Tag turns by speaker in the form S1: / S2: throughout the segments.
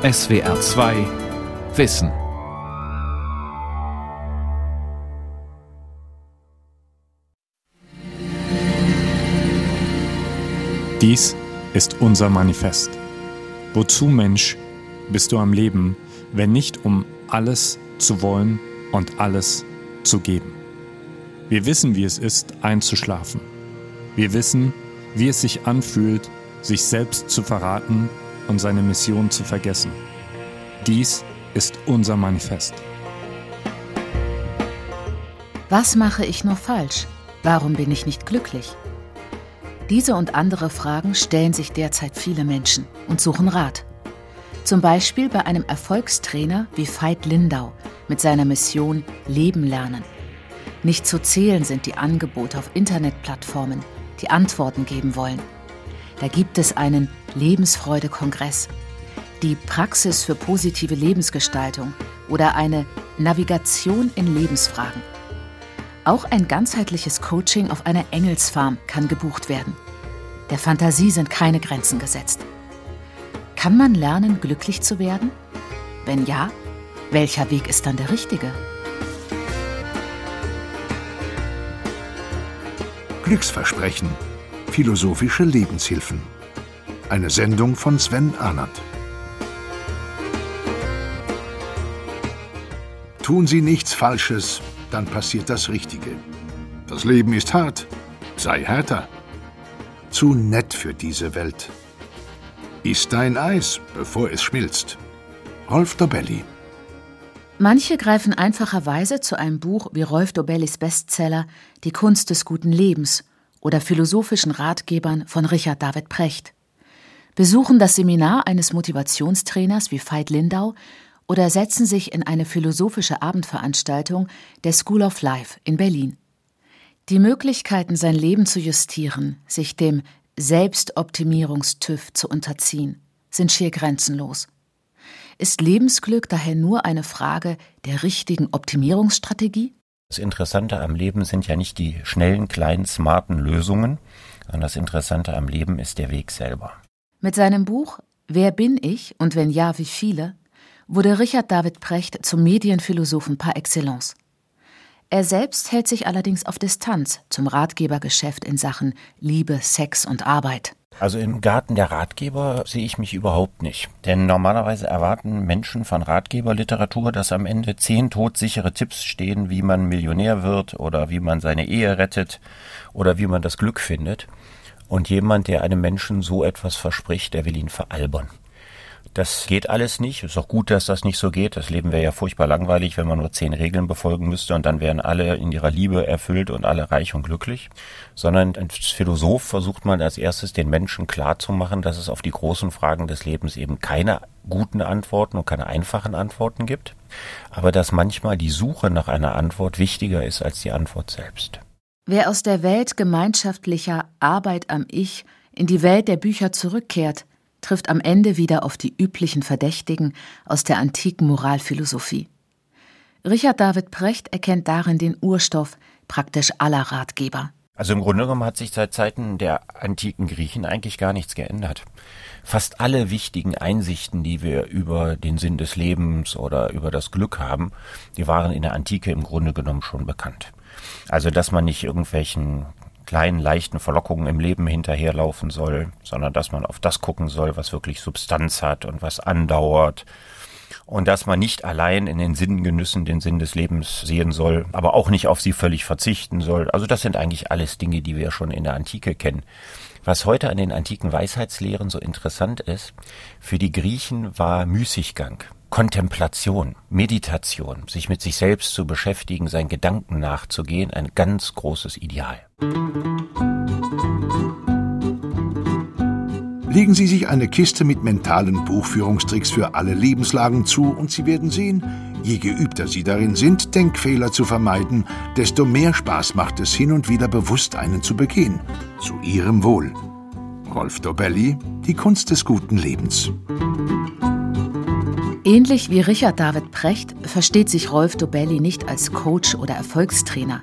S1: SWR 2 Wissen.
S2: Dies ist unser Manifest. Wozu, Mensch, bist du am Leben, wenn nicht um alles zu wollen und alles zu geben? Wir wissen, wie es ist, einzuschlafen. Wir wissen, wie es sich anfühlt, sich selbst zu verraten und seine Mission zu vergessen. Dies ist unser Manifest.
S3: Was mache ich nur falsch? Warum bin ich nicht glücklich? Diese und andere Fragen stellen sich derzeit viele Menschen und suchen Rat. Zum Beispiel bei einem Erfolgstrainer wie Veit Lindau mit seiner Mission Leben lernen. Nicht zu zählen sind die Angebote auf Internetplattformen, die Antworten geben wollen. Da gibt es einen Lebensfreude-Kongress, die Praxis für positive Lebensgestaltung oder eine Navigation in Lebensfragen. Auch ein ganzheitliches Coaching auf einer Engelsfarm kann gebucht werden. Der Fantasie sind keine Grenzen gesetzt. Kann man lernen, glücklich zu werden? Wenn ja, welcher Weg ist dann der richtige?
S4: Glücksversprechen. Philosophische Lebenshilfen. Eine Sendung von Sven Arnert. Tun Sie nichts Falsches, dann passiert das Richtige. Das Leben ist hart, sei härter. Zu nett für diese Welt. Iss dein Eis, bevor es schmilzt. Rolf Dobelli.
S3: Manche greifen einfacherweise zu einem Buch wie Rolf Dobellis Bestseller Die Kunst des guten Lebens oder philosophischen Ratgebern von Richard David Precht, besuchen das Seminar eines Motivationstrainers wie Veit Lindau oder setzen sich in eine philosophische Abendveranstaltung der School of Life in Berlin. Die Möglichkeiten, sein Leben zu justieren, sich dem Selbstoptimierungstüv zu unterziehen, sind schier grenzenlos. Ist Lebensglück daher nur eine Frage der richtigen Optimierungsstrategie?
S5: Das Interessante am Leben sind ja nicht die schnellen, kleinen, smarten Lösungen, sondern das Interessante am Leben ist der Weg selber.
S3: Mit seinem Buch Wer bin ich und wenn ja, wie viele wurde Richard David Precht zum Medienphilosophen par excellence. Er selbst hält sich allerdings auf Distanz zum Ratgebergeschäft in Sachen Liebe, Sex und Arbeit.
S5: Also im Garten der Ratgeber sehe ich mich überhaupt nicht. Denn normalerweise erwarten Menschen von Ratgeberliteratur, dass am Ende zehn todsichere Tipps stehen, wie man Millionär wird oder wie man seine Ehe rettet oder wie man das Glück findet. Und jemand, der einem Menschen so etwas verspricht, der will ihn veralbern. Das geht alles nicht. Ist auch gut, dass das nicht so geht. Das Leben wäre ja furchtbar langweilig, wenn man nur zehn Regeln befolgen müsste und dann wären alle in ihrer Liebe erfüllt und alle reich und glücklich. Sondern als Philosoph versucht man als erstes den Menschen klarzumachen, dass es auf die großen Fragen des Lebens eben keine guten Antworten und keine einfachen Antworten gibt, aber dass manchmal die Suche nach einer Antwort wichtiger ist als die Antwort selbst.
S3: Wer aus der Welt gemeinschaftlicher Arbeit am Ich in die Welt der Bücher zurückkehrt, trifft am Ende wieder auf die üblichen Verdächtigen aus der antiken Moralphilosophie. Richard David Precht erkennt darin den Urstoff praktisch aller Ratgeber.
S5: Also im Grunde genommen hat sich seit Zeiten der antiken Griechen eigentlich gar nichts geändert. Fast alle wichtigen Einsichten, die wir über den Sinn des Lebens oder über das Glück haben, die waren in der Antike im Grunde genommen schon bekannt. Also dass man nicht irgendwelchen kleinen, leichten Verlockungen im Leben hinterherlaufen soll, sondern dass man auf das gucken soll, was wirklich Substanz hat und was andauert. Und dass man nicht allein in den Sinngenüssen den Sinn des Lebens sehen soll, aber auch nicht auf sie völlig verzichten soll. Also das sind eigentlich alles Dinge, die wir schon in der Antike kennen. Was heute an den antiken Weisheitslehren so interessant ist, für die Griechen war Müßiggang, Kontemplation, Meditation, sich mit sich selbst zu beschäftigen, seinen Gedanken nachzugehen, ein ganz großes Ideal.
S4: Legen Sie sich eine Kiste mit mentalen Buchführungstricks für alle Lebenslagen zu und Sie werden sehen, je geübter Sie darin sind, Denkfehler zu vermeiden, desto mehr Spaß macht es hin und wieder bewusst einen zu begehen. Zu Ihrem Wohl. Rolf Dobelli, Die Kunst des guten Lebens.
S3: Ähnlich wie Richard David Precht versteht sich Rolf Dobelli nicht als Coach oder Erfolgstrainer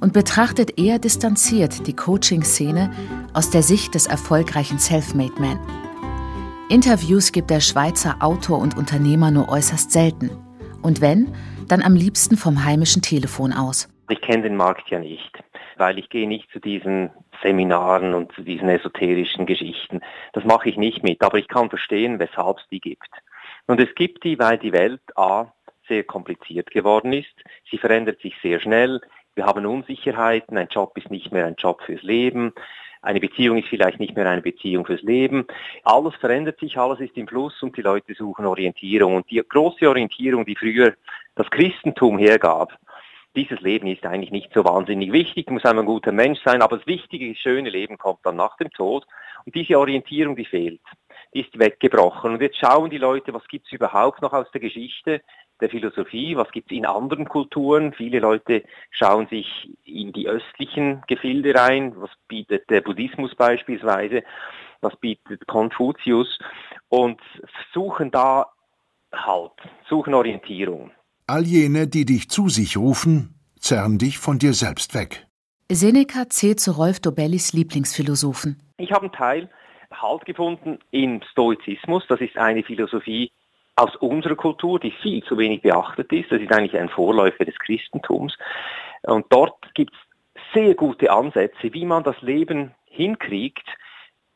S3: und betrachtet eher distanziert die Coaching-Szene aus der Sicht des erfolgreichen Selfmade Man. Interviews gibt der Schweizer Autor und Unternehmer nur äußerst selten. Und wenn, dann am liebsten vom heimischen Telefon aus.
S6: Ich kenne den Markt ja nicht, weil ich gehe nicht zu diesen Seminaren und zu diesen esoterischen Geschichten. Das mache ich nicht mit, aber ich kann verstehen, weshalb es die gibt. Und es gibt die, weil die Welt A sehr kompliziert geworden ist. Sie verändert sich sehr schnell. Wir haben Unsicherheiten. Ein Job ist nicht mehr ein Job fürs Leben. Eine Beziehung ist vielleicht nicht mehr eine Beziehung fürs Leben. Alles verändert sich, alles ist im Fluss und die Leute suchen Orientierung. Und die große Orientierung, die früher das Christentum hergab, dieses Leben ist eigentlich nicht so wahnsinnig wichtig, muss einmal ein guter Mensch sein, aber das wichtige, schöne Leben kommt dann nach dem Tod. Und diese Orientierung, die fehlt, ist weggebrochen. Und jetzt schauen die Leute, was gibt es überhaupt noch aus der Geschichte der Philosophie, was gibt es in anderen Kulturen. Viele Leute schauen sich in die östlichen Gefilde rein, was bietet der Buddhismus beispielsweise, was bietet Konfuzius und suchen da Halt, suchen Orientierung.
S4: All jene, die dich zu sich rufen, zerren dich von dir selbst weg.
S3: Seneca zählt zu Rolf Dobellis Lieblingsphilosophen.
S6: Ich habe einen Teil Halt gefunden im Stoizismus. Das ist eine Philosophie, aus unserer Kultur, die viel zu wenig beachtet ist. Das ist eigentlich ein Vorläufer des Christentums. Und dort gibt es sehr gute Ansätze, wie man das Leben hinkriegt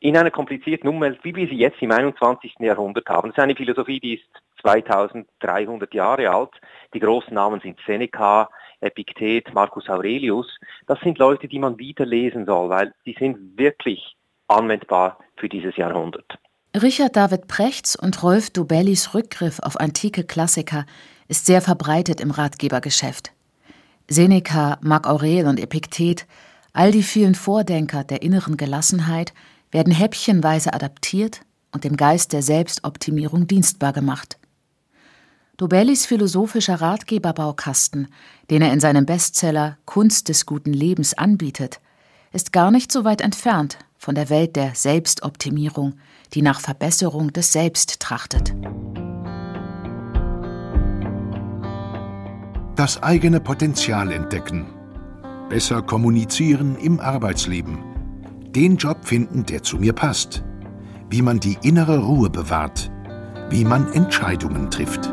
S6: in einer komplizierten Umwelt, wie wir sie jetzt im 21. Jahrhundert haben. Das ist eine Philosophie, die ist 2300 Jahre alt. Die großen Namen sind Seneca, Epiktet, Marcus Aurelius. Das sind Leute, die man wieder lesen soll, weil sie sind wirklich anwendbar für dieses Jahrhundert.
S3: Richard David Prechts und Rolf Dubellis Rückgriff auf antike Klassiker ist sehr verbreitet im Ratgebergeschäft. Seneca, Marc Aurel und Epiktet, all die vielen Vordenker der inneren Gelassenheit werden häppchenweise adaptiert und dem Geist der Selbstoptimierung dienstbar gemacht. Dobellis philosophischer Ratgeberbaukasten, den er in seinem Bestseller Kunst des guten Lebens anbietet, ist gar nicht so weit entfernt von der Welt der Selbstoptimierung, die nach Verbesserung des Selbst trachtet.
S4: Das eigene Potenzial entdecken. Besser kommunizieren im Arbeitsleben. Den Job finden, der zu mir passt. Wie man die innere Ruhe bewahrt. Wie man Entscheidungen trifft.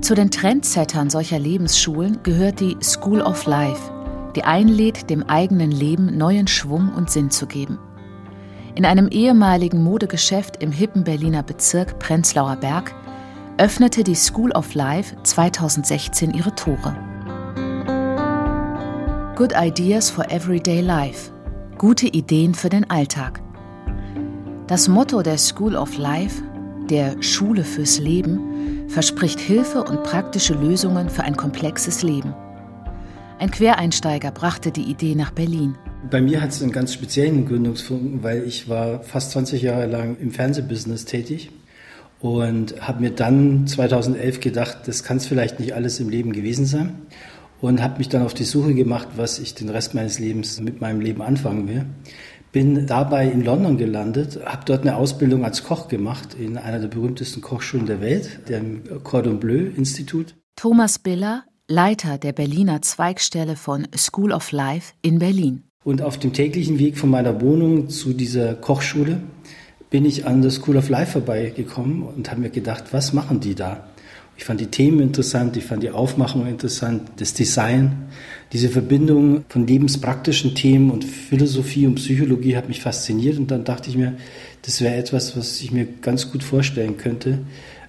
S3: Zu den Trendsettern solcher Lebensschulen gehört die School of Life, die einlädt, dem eigenen Leben neuen Schwung und Sinn zu geben. In einem ehemaligen Modegeschäft im hippen Berliner Bezirk Prenzlauer Berg öffnete die School of Life 2016 ihre Tore. Good Ideas for Everyday Life. Gute Ideen für den Alltag. Das Motto der School of Life, der Schule fürs Leben, verspricht Hilfe und praktische Lösungen für ein komplexes Leben. Ein Quereinsteiger brachte die Idee nach Berlin.
S7: Bei mir hat es einen ganz speziellen Gründungsfunken, weil ich war fast 20 Jahre lang im Fernsehbusiness tätig und habe mir dann 2011 gedacht, das kann es vielleicht nicht alles im Leben gewesen sein und habe mich dann auf die Suche gemacht, was ich den Rest meines Lebens mit meinem Leben anfangen will. Bin dabei in London gelandet, habe dort eine Ausbildung als Koch gemacht in einer der berühmtesten Kochschulen der Welt, dem Cordon Bleu Institut.
S3: Thomas Biller, Leiter der Berliner Zweigstelle von School of Life in Berlin.
S7: Und auf dem täglichen Weg von meiner Wohnung zu dieser Kochschule bin ich an der School of Life vorbeigekommen und habe mir gedacht, was machen die da? Ich fand die Themen interessant, ich fand die Aufmachung interessant, das Design. Diese Verbindung von lebenspraktischen Themen und Philosophie und Psychologie hat mich fasziniert und dann dachte ich mir, das wäre etwas, was ich mir ganz gut vorstellen könnte,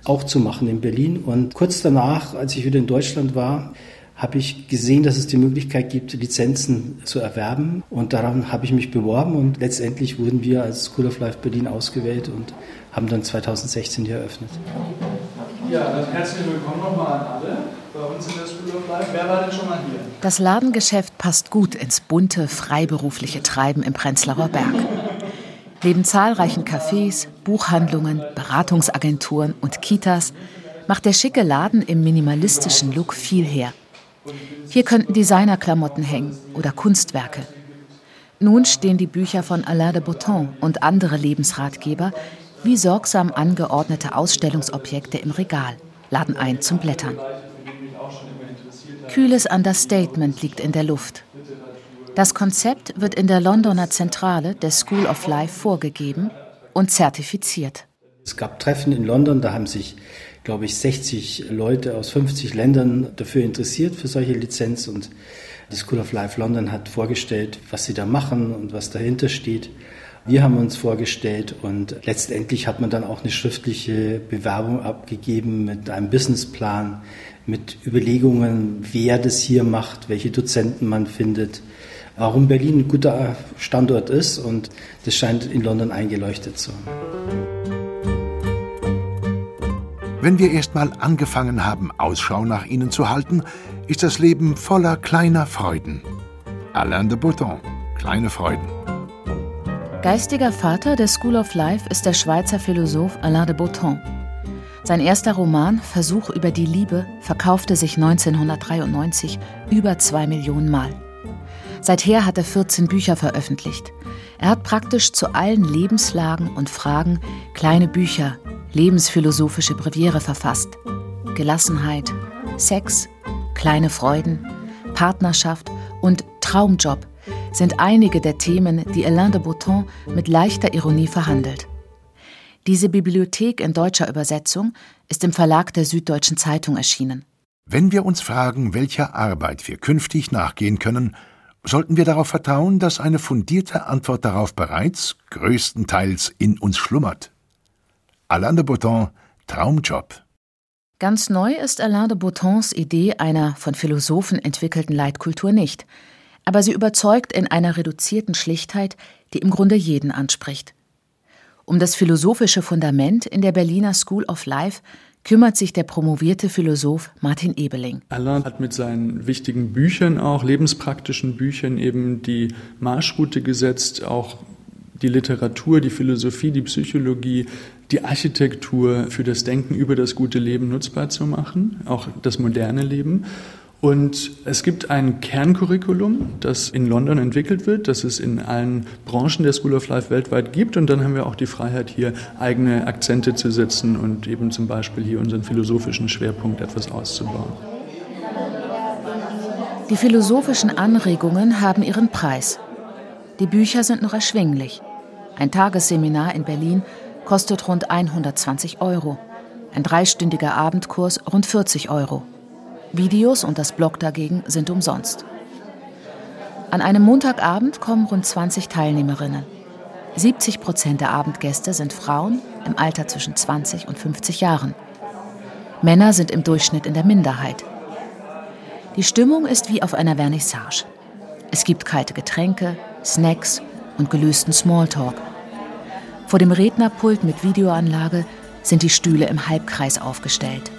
S7: auch zu machen in Berlin. Und kurz danach, als ich wieder in Deutschland war, habe ich gesehen, dass es die Möglichkeit gibt, Lizenzen zu erwerben. Und daran habe ich mich beworben und letztendlich wurden wir als School of Life Berlin ausgewählt und haben dann 2016 hier eröffnet.
S8: Ja, dann herzlich willkommen nochmal an alle bei uns in der School of Life. Wer war denn schon mal hier?
S3: Das Ladengeschäft passt gut ins bunte, freiberufliche Treiben im Prenzlauer Berg. Neben zahlreichen Cafés, Buchhandlungen, Beratungsagenturen und Kitas macht der schicke Laden im minimalistischen Look viel her. Hier könnten Designerklamotten hängen oder Kunstwerke. Nun stehen die Bücher von Alain de Botton und andere Lebensratgeber wie sorgsam angeordnete Ausstellungsobjekte im Regal, laden ein zum Blättern. Kühles Understatement liegt in der Luft. Das Konzept wird in der Londoner Zentrale der School of Life vorgegeben und zertifiziert.
S7: Es gab Treffen in London, da haben sich, glaube ich, 60 Leute aus 50 Ländern dafür interessiert, für solche Lizenz. Und die School of Life London hat vorgestellt, was sie da machen und was dahinter steht. Wir haben uns vorgestellt und letztendlich hat man dann auch eine schriftliche Bewerbung abgegeben mit einem Businessplan, mit Überlegungen, wer das hier macht, welche Dozenten man findet, warum Berlin ein guter Standort ist und das scheint in London eingeleuchtet zu haben.
S4: Wenn wir erstmal angefangen haben, Ausschau nach ihnen zu halten, ist das Leben voller kleiner Freuden. Alain de Botton, kleine Freuden.
S3: Geistiger Vater der School of Life ist der Schweizer Philosoph Alain de Botton. Sein erster Roman Versuch über die Liebe verkaufte sich 1993 über zwei Millionen Mal. Seither hat er 14 Bücher veröffentlicht. Er hat praktisch zu allen Lebenslagen und Fragen kleine Bücher lebensphilosophische Breviere verfasst. Gelassenheit, Sex, kleine Freuden, Partnerschaft und Traumjob sind einige der Themen, die Alain de Botton mit leichter Ironie verhandelt. Diese Bibliothek in deutscher Übersetzung ist im Verlag der Süddeutschen Zeitung erschienen.
S4: Wenn wir uns fragen, welcher Arbeit wir künftig nachgehen können, sollten wir darauf vertrauen, dass eine fundierte Antwort darauf bereits größtenteils in uns schlummert. Alain de Botton Traumjob.
S3: Ganz neu ist Alain de Bottons Idee einer von Philosophen entwickelten Leitkultur nicht, aber sie überzeugt in einer reduzierten Schlichtheit, die im Grunde jeden anspricht. Um das philosophische Fundament in der Berliner School of Life kümmert sich der promovierte Philosoph Martin Ebeling.
S8: Alain hat mit seinen wichtigen Büchern, auch lebenspraktischen Büchern, eben die Marschroute gesetzt, auch die Literatur, die Philosophie, die Psychologie, die Architektur für das Denken über das gute Leben nutzbar zu machen, auch das moderne Leben. Und es gibt ein Kerncurriculum, das in London entwickelt wird, das es in allen Branchen der School of Life weltweit gibt. Und dann haben wir auch die Freiheit, hier eigene Akzente zu setzen und eben zum Beispiel hier unseren philosophischen Schwerpunkt etwas auszubauen.
S3: Die philosophischen Anregungen haben ihren Preis. Die Bücher sind noch erschwinglich. Ein Tagesseminar in Berlin kostet rund 120 Euro. Ein dreistündiger Abendkurs rund 40 Euro. Videos und das Blog dagegen sind umsonst. An einem Montagabend kommen rund 20 Teilnehmerinnen. 70 Prozent der Abendgäste sind Frauen im Alter zwischen 20 und 50 Jahren. Männer sind im Durchschnitt in der Minderheit. Die Stimmung ist wie auf einer Vernissage. Es gibt kalte Getränke, Snacks und gelösten Smalltalk. Vor dem Rednerpult mit Videoanlage sind die Stühle im Halbkreis aufgestellt.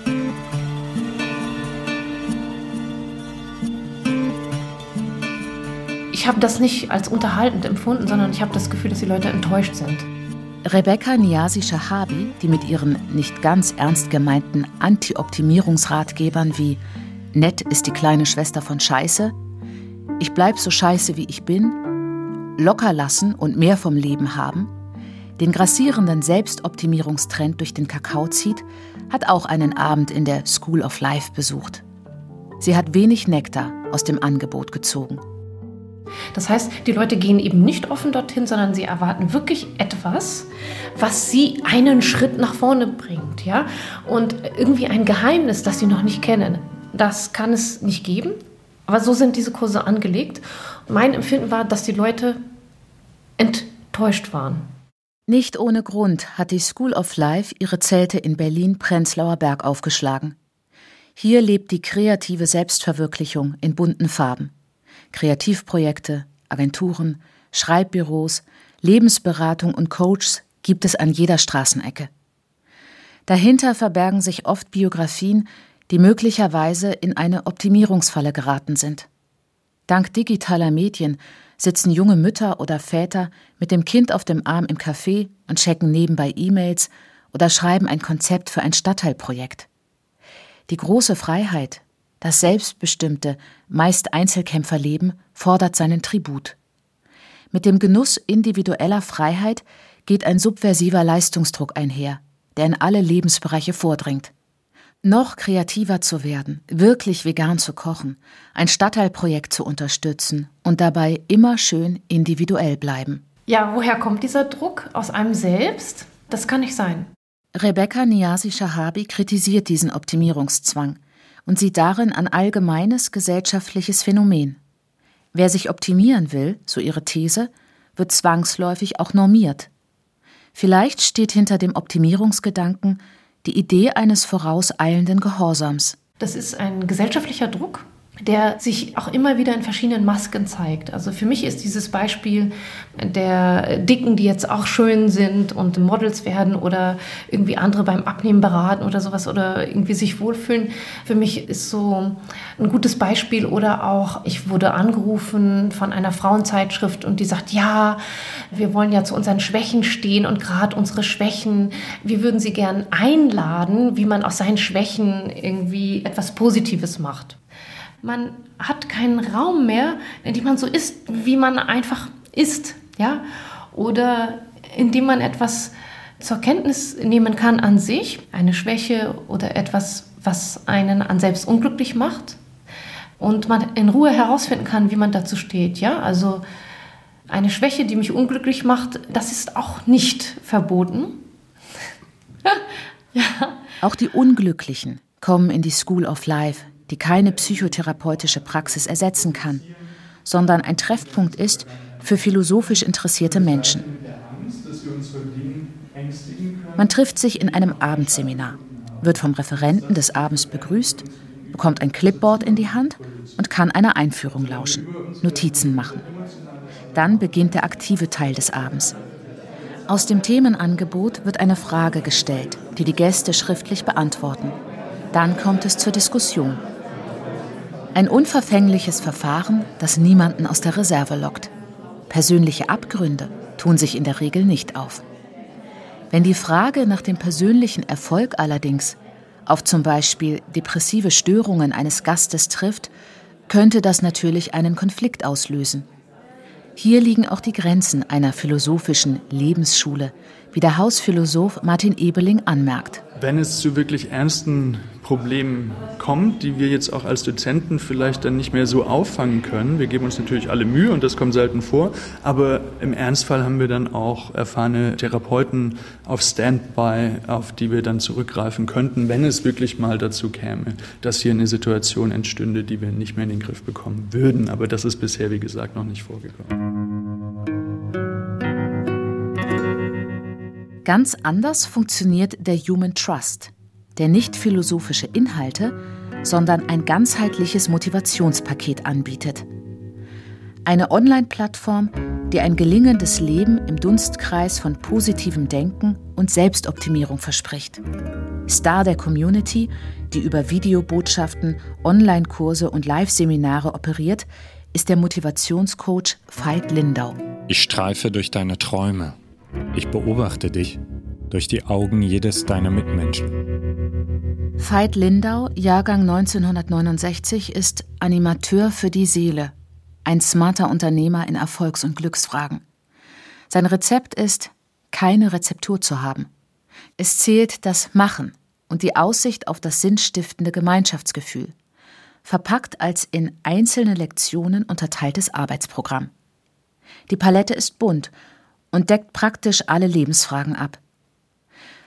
S9: Ich habe das nicht als unterhaltend empfunden, sondern ich habe das Gefühl, dass die Leute enttäuscht sind.
S3: Rebecca Niasi Shahabi, die mit ihren nicht ganz ernst gemeinten Anti-Optimierungsratgebern wie Nett ist die kleine Schwester von Scheiße, Ich bleib so scheiße wie ich bin, locker lassen und mehr vom Leben haben, den grassierenden Selbstoptimierungstrend durch den Kakao zieht, hat auch einen Abend in der School of Life besucht. Sie hat wenig Nektar aus dem Angebot gezogen.
S9: Das heißt, die Leute gehen eben nicht offen dorthin, sondern sie erwarten wirklich etwas, was sie einen Schritt nach vorne bringt, ja? Und irgendwie ein Geheimnis, das sie noch nicht kennen. Das kann es nicht geben, aber so sind diese Kurse angelegt. Mein Empfinden war, dass die Leute enttäuscht waren.
S3: Nicht ohne Grund hat die School of Life ihre Zelte in Berlin-Prenzlauer Berg aufgeschlagen. Hier lebt die kreative Selbstverwirklichung in bunten Farben. Kreativprojekte, Agenturen, Schreibbüros, Lebensberatung und Coaches gibt es an jeder Straßenecke. Dahinter verbergen sich oft Biografien, die möglicherweise in eine Optimierungsfalle geraten sind. Dank digitaler Medien sitzen junge Mütter oder Väter mit dem Kind auf dem Arm im Café und checken nebenbei E-Mails oder schreiben ein Konzept für ein Stadtteilprojekt. Die große Freiheit, das selbstbestimmte, meist Einzelkämpferleben fordert seinen Tribut. Mit dem Genuss individueller Freiheit geht ein subversiver Leistungsdruck einher, der in alle Lebensbereiche vordringt. Noch kreativer zu werden, wirklich vegan zu kochen, ein Stadtteilprojekt zu unterstützen und dabei immer schön individuell bleiben.
S9: Ja, woher kommt dieser Druck? Aus einem selbst? Das kann nicht sein.
S3: Rebecca Niasi-Shahabi kritisiert diesen Optimierungszwang und sieht darin ein allgemeines gesellschaftliches Phänomen. Wer sich optimieren will, so ihre These, wird zwangsläufig auch normiert. Vielleicht steht hinter dem Optimierungsgedanken die Idee eines vorauseilenden Gehorsams.
S9: Das ist ein gesellschaftlicher Druck, der sich auch immer wieder in verschiedenen Masken zeigt. Also für mich ist dieses Beispiel der Dicken, die jetzt auch schön sind und Models werden oder irgendwie andere beim Abnehmen beraten oder sowas oder irgendwie sich wohlfühlen, für mich ist so ein gutes Beispiel. Oder auch, ich wurde angerufen von einer Frauenzeitschrift und die sagt, ja, wir wollen ja zu unseren Schwächen stehen und gerade unsere Schwächen, wir würden sie gern einladen, wie man aus seinen Schwächen irgendwie etwas Positives macht. Man hat keinen Raum mehr, in dem man so ist, wie man einfach ist, ja? Oder in dem man etwas zur Kenntnis nehmen kann an sich, eine Schwäche oder etwas, was einen an selbst unglücklich macht und man in Ruhe herausfinden kann, wie man dazu steht, ja? Also eine Schwäche, die mich unglücklich macht, das ist auch nicht verboten.
S3: ja. Auch die Unglücklichen kommen in die School of Life, die keine psychotherapeutische Praxis ersetzen kann, sondern ein Treffpunkt ist für philosophisch interessierte Menschen. Man trifft sich in einem Abendseminar, wird vom Referenten des Abends begrüßt, bekommt ein Clipboard in die Hand und kann einer Einführung lauschen, Notizen machen. Dann beginnt der aktive Teil des Abends. Aus dem Themenangebot wird eine Frage gestellt, die die Gäste schriftlich beantworten. Dann kommt es zur Diskussion. Ein unverfängliches Verfahren, das niemanden aus der Reserve lockt. Persönliche Abgründe tun sich in der Regel nicht auf. Wenn die Frage nach dem persönlichen Erfolg allerdings auf zum Beispiel depressive Störungen eines Gastes trifft, könnte das natürlich einen Konflikt auslösen. Hier liegen auch die Grenzen einer philosophischen Lebensschule, wie der Hausphilosoph Martin Ebeling anmerkt.
S8: Wenn es zu wirklich ernsten Problemen kommt, die wir jetzt auch als Dozenten vielleicht dann nicht mehr so auffangen können, wir geben uns natürlich alle Mühe und das kommt selten vor, aber im Ernstfall haben wir dann auch erfahrene Therapeuten auf Standby, auf die wir dann zurückgreifen könnten, wenn es wirklich mal dazu käme, dass hier eine Situation entstünde, die wir nicht mehr in den Griff bekommen würden. Aber das ist bisher, wie gesagt, noch nicht vorgekommen.
S3: Ganz anders funktioniert der Human Trust, der nicht philosophische Inhalte, sondern ein ganzheitliches Motivationspaket anbietet. Eine Online-Plattform, die ein gelingendes Leben im Dunstkreis von positivem Denken und Selbstoptimierung verspricht. Star der Community, die über Videobotschaften, Online-Kurse und Live-Seminare operiert, ist der Motivationscoach Veit Lindau.
S2: Ich streife durch deine Träume ich beobachte dich durch die Augen jedes deiner Mitmenschen.
S3: Veit Lindau, Jahrgang 1969, ist Animateur für die Seele, ein smarter Unternehmer in Erfolgs- und Glücksfragen. Sein Rezept ist, keine Rezeptur zu haben. Es zählt das Machen und die Aussicht auf das sinnstiftende Gemeinschaftsgefühl, verpackt als in einzelne Lektionen unterteiltes Arbeitsprogramm. Die Palette ist bunt und deckt praktisch alle Lebensfragen ab.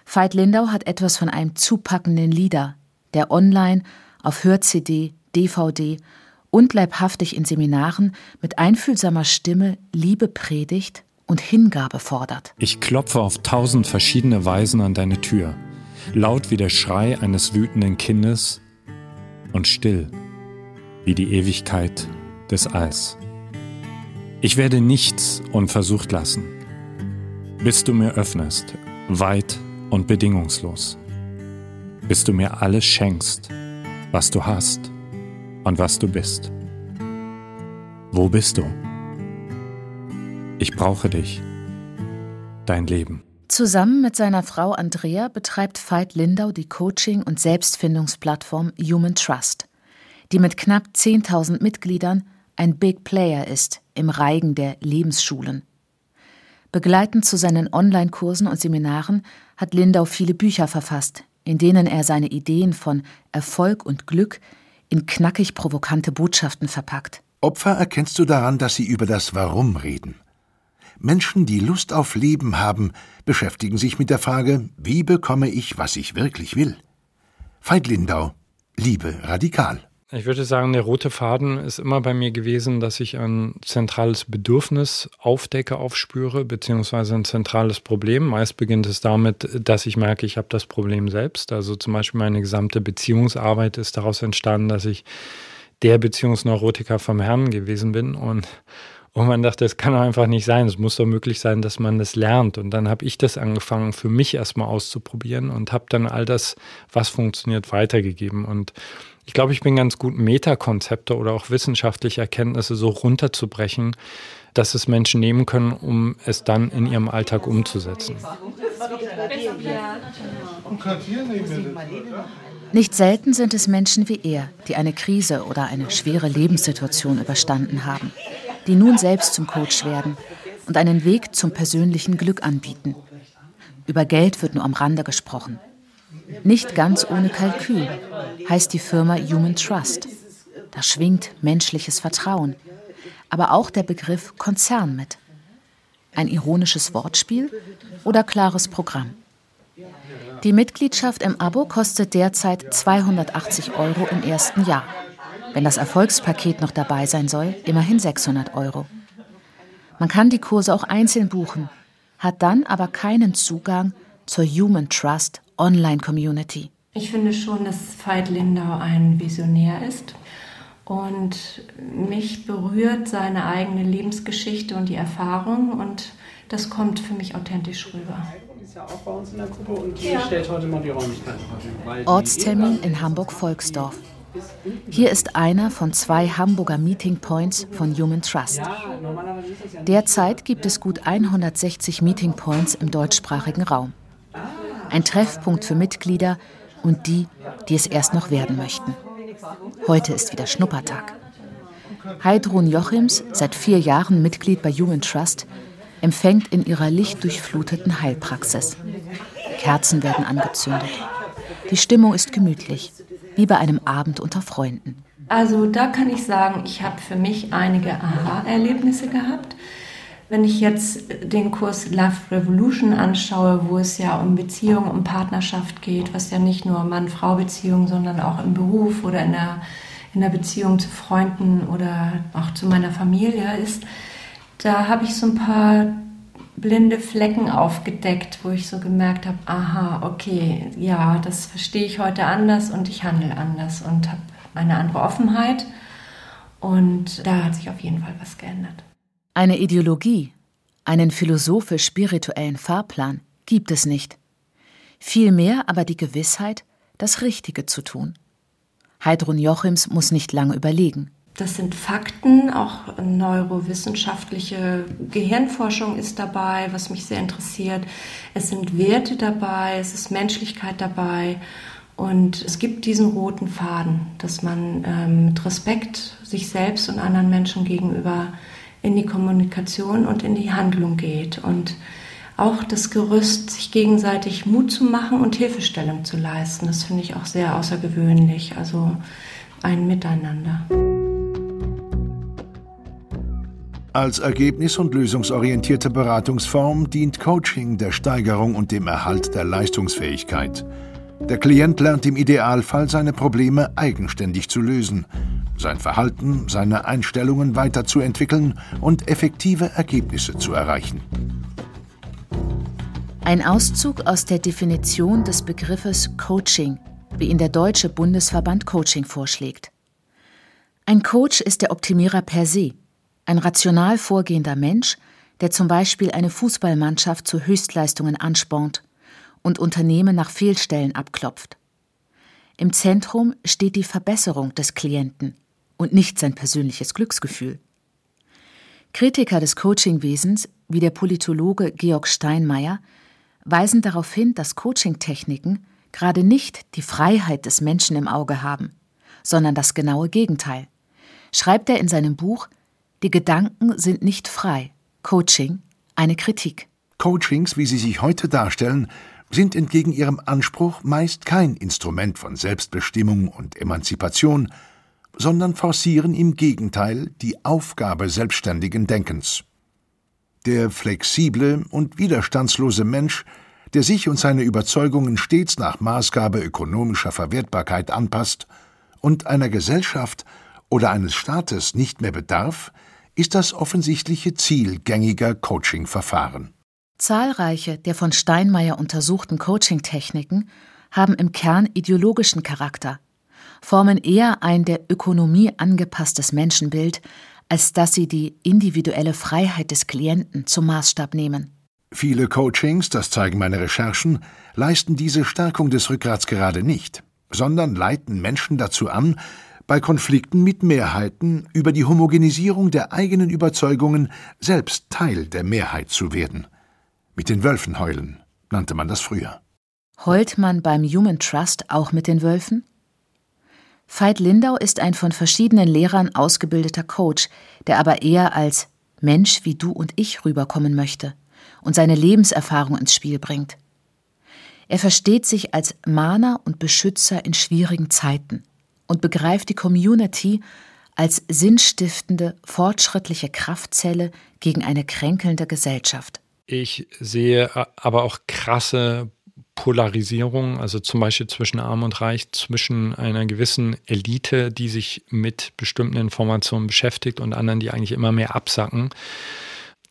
S3: Veit Lindau hat etwas von einem zupackenden Lieder, der online, auf Hör-CD, DVD und leibhaftig in Seminaren mit einfühlsamer Stimme Liebe predigt und Hingabe fordert.
S2: Ich klopfe auf tausend verschiedene Weisen an deine Tür, laut wie der Schrei eines wütenden Kindes und still wie die Ewigkeit des Alls. Ich werde nichts unversucht lassen bis du mir öffnest, weit und bedingungslos, bis du mir alles schenkst, was du hast und was du bist. Wo bist du? Ich brauche dich, dein Leben.
S3: Zusammen mit seiner Frau Andrea betreibt Veit Lindau die Coaching- und Selbstfindungsplattform Human Trust, die mit knapp 10.000 Mitgliedern ein Big Player ist im Reigen der Lebensschulen. Begleitend zu seinen Online-Kursen und Seminaren hat Lindau viele Bücher verfasst, in denen er seine Ideen von Erfolg und Glück in knackig provokante Botschaften verpackt.
S4: Opfer erkennst du daran, dass sie über das Warum reden. Menschen, die Lust auf Leben haben, beschäftigen sich mit der Frage, wie bekomme ich, was ich wirklich will? Veit Lindau, Liebe radikal.
S2: Ich würde sagen, der rote Faden ist immer bei mir gewesen, dass ich ein zentrales Bedürfnis aufdecke, aufspüre, beziehungsweise ein zentrales Problem. Meist beginnt es damit, dass ich merke, ich habe das Problem selbst. Also zum Beispiel meine gesamte Beziehungsarbeit ist daraus entstanden, dass ich der Beziehungsneurotiker vom Herrn gewesen bin und und man dachte, es kann doch einfach nicht sein. Es muss doch möglich sein, dass man das lernt. Und dann habe ich das angefangen, für mich erstmal auszuprobieren und habe dann all das, was funktioniert, weitergegeben. Und ich glaube, ich bin ganz gut, Metakonzepte oder auch wissenschaftliche Erkenntnisse so runterzubrechen, dass es Menschen nehmen können, um es dann in ihrem Alltag umzusetzen.
S3: Nicht selten sind es Menschen wie er, die eine Krise oder eine schwere Lebenssituation überstanden haben die nun selbst zum Coach werden und einen Weg zum persönlichen Glück anbieten. Über Geld wird nur am Rande gesprochen. Nicht ganz ohne Kalkül heißt die Firma Human Trust. Da schwingt menschliches Vertrauen, aber auch der Begriff Konzern mit. Ein ironisches Wortspiel oder klares Programm? Die Mitgliedschaft im Abo kostet derzeit 280 Euro im ersten Jahr. Wenn das Erfolgspaket noch dabei sein soll, immerhin 600 Euro. Man kann die Kurse auch einzeln buchen, hat dann aber keinen Zugang zur Human Trust Online Community.
S10: Ich finde schon, dass Veit Lindau ein Visionär ist. Und mich berührt seine eigene Lebensgeschichte und die Erfahrung. Und das kommt für mich authentisch rüber.
S3: Ortstermin in Hamburg-Volksdorf. Hier ist einer von zwei Hamburger Meeting Points von Human Trust. Derzeit gibt es gut 160 Meeting Points im deutschsprachigen Raum. Ein Treffpunkt für Mitglieder und die, die es erst noch werden möchten. Heute ist wieder Schnuppertag. Heidrun Jochims, seit vier Jahren Mitglied bei Human Trust, empfängt in ihrer lichtdurchfluteten Heilpraxis. Kerzen werden angezündet. Die Stimmung ist gemütlich wie bei einem Abend unter Freunden.
S10: Also da kann ich sagen, ich habe für mich einige Aha-Erlebnisse gehabt. Wenn ich jetzt den Kurs Love Revolution anschaue, wo es ja um Beziehung, um Partnerschaft geht, was ja nicht nur Mann-Frau-Beziehung, sondern auch im Beruf oder in der, in der Beziehung zu Freunden oder auch zu meiner Familie ist, da habe ich so ein paar blinde Flecken aufgedeckt, wo ich so gemerkt habe, aha, okay, ja, das verstehe ich heute anders und ich handle anders und habe eine andere Offenheit. Und da hat sich auf jeden Fall was geändert.
S3: Eine Ideologie, einen philosophisch-spirituellen Fahrplan gibt es nicht. Vielmehr aber die Gewissheit, das Richtige zu tun. Heidrun Jochims muss nicht lange überlegen.
S10: Das sind Fakten, auch neurowissenschaftliche Gehirnforschung ist dabei, was mich sehr interessiert. Es sind Werte dabei, es ist Menschlichkeit dabei und es gibt diesen roten Faden, dass man ähm, mit Respekt sich selbst und anderen Menschen gegenüber in die Kommunikation und in die Handlung geht und auch das Gerüst, sich gegenseitig Mut zu machen und Hilfestellung zu leisten. Das finde ich auch sehr außergewöhnlich, also ein Miteinander.
S4: Als ergebnis- und lösungsorientierte Beratungsform dient Coaching der Steigerung und dem Erhalt der Leistungsfähigkeit. Der Klient lernt im Idealfall seine Probleme eigenständig zu lösen, sein Verhalten, seine Einstellungen weiterzuentwickeln und effektive Ergebnisse zu erreichen.
S3: Ein Auszug aus der Definition des Begriffes Coaching, wie ihn der Deutsche Bundesverband Coaching vorschlägt. Ein Coach ist der Optimierer per se ein rational vorgehender Mensch, der zum Beispiel eine Fußballmannschaft zu Höchstleistungen anspornt und Unternehmen nach Fehlstellen abklopft. Im Zentrum steht die Verbesserung des Klienten und nicht sein persönliches Glücksgefühl. Kritiker des Coachingwesens, wie der Politologe Georg Steinmeier, weisen darauf hin, dass Coachingtechniken gerade nicht die Freiheit des Menschen im Auge haben, sondern das genaue Gegenteil. Schreibt er in seinem Buch die Gedanken sind nicht frei. Coaching, eine Kritik.
S4: Coachings, wie sie sich heute darstellen, sind entgegen ihrem Anspruch meist kein Instrument von Selbstbestimmung und Emanzipation, sondern forcieren im Gegenteil die Aufgabe selbstständigen Denkens. der flexible und widerstandslose Mensch, der sich und seine Überzeugungen stets nach Maßgabe ökonomischer Verwertbarkeit anpasst und einer Gesellschaft oder eines Staates nicht mehr bedarf, ist das offensichtliche Ziel gängiger Coaching-Verfahren.
S3: Zahlreiche der von Steinmeier untersuchten Coaching-Techniken haben im Kern ideologischen Charakter, formen eher ein der Ökonomie angepasstes Menschenbild, als dass sie die individuelle Freiheit des Klienten zum Maßstab nehmen.
S4: Viele Coachings, das zeigen meine Recherchen, leisten diese Stärkung des Rückgrats gerade nicht, sondern leiten Menschen dazu an, bei Konflikten mit Mehrheiten über die Homogenisierung der eigenen Überzeugungen selbst Teil der Mehrheit zu werden. Mit den Wölfen heulen nannte man das früher.
S3: Heult man beim Human Trust auch mit den Wölfen? Veit Lindau ist ein von verschiedenen Lehrern ausgebildeter Coach, der aber eher als Mensch wie du und ich rüberkommen möchte und seine Lebenserfahrung ins Spiel bringt. Er versteht sich als Mahner und Beschützer in schwierigen Zeiten und begreift die Community als sinnstiftende, fortschrittliche Kraftzelle gegen eine kränkelnde Gesellschaft.
S2: Ich sehe aber auch krasse Polarisierung, also zum Beispiel zwischen Arm und Reich, zwischen einer gewissen Elite, die sich mit bestimmten Informationen beschäftigt und anderen, die eigentlich immer mehr absacken.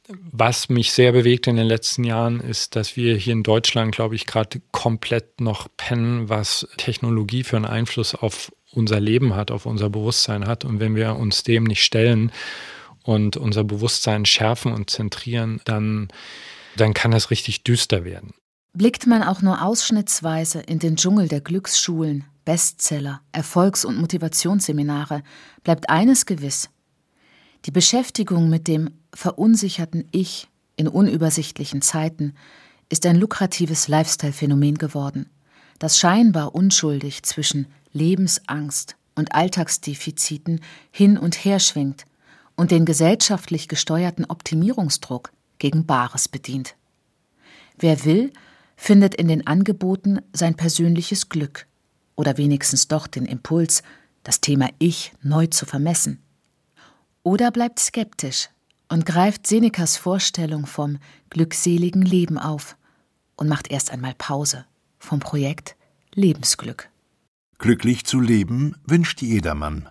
S2: Was mich sehr bewegt in den letzten Jahren ist, dass wir hier in Deutschland, glaube ich, gerade komplett noch pennen, was Technologie für einen Einfluss auf unser Leben hat, auf unser Bewusstsein hat. Und wenn wir uns dem nicht stellen und unser Bewusstsein schärfen und zentrieren, dann, dann kann das richtig düster werden.
S3: Blickt man auch nur ausschnittsweise in den Dschungel der Glücksschulen, Bestseller, Erfolgs- und Motivationsseminare, bleibt eines gewiss. Die Beschäftigung mit dem verunsicherten Ich in unübersichtlichen Zeiten ist ein lukratives Lifestyle-Phänomen geworden, das scheinbar unschuldig zwischen Lebensangst und Alltagsdefiziten hin und her schwingt und den gesellschaftlich gesteuerten Optimierungsdruck gegen Bares bedient. Wer will, findet in den Angeboten sein persönliches Glück oder wenigstens doch den Impuls, das Thema Ich neu zu vermessen. Oder bleibt skeptisch und greift Senecas Vorstellung vom glückseligen Leben auf und macht erst einmal Pause vom Projekt Lebensglück.
S4: Glücklich zu leben wünscht jedermann,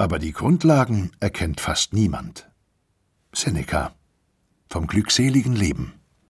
S4: aber die Grundlagen erkennt fast niemand. Seneca vom glückseligen Leben.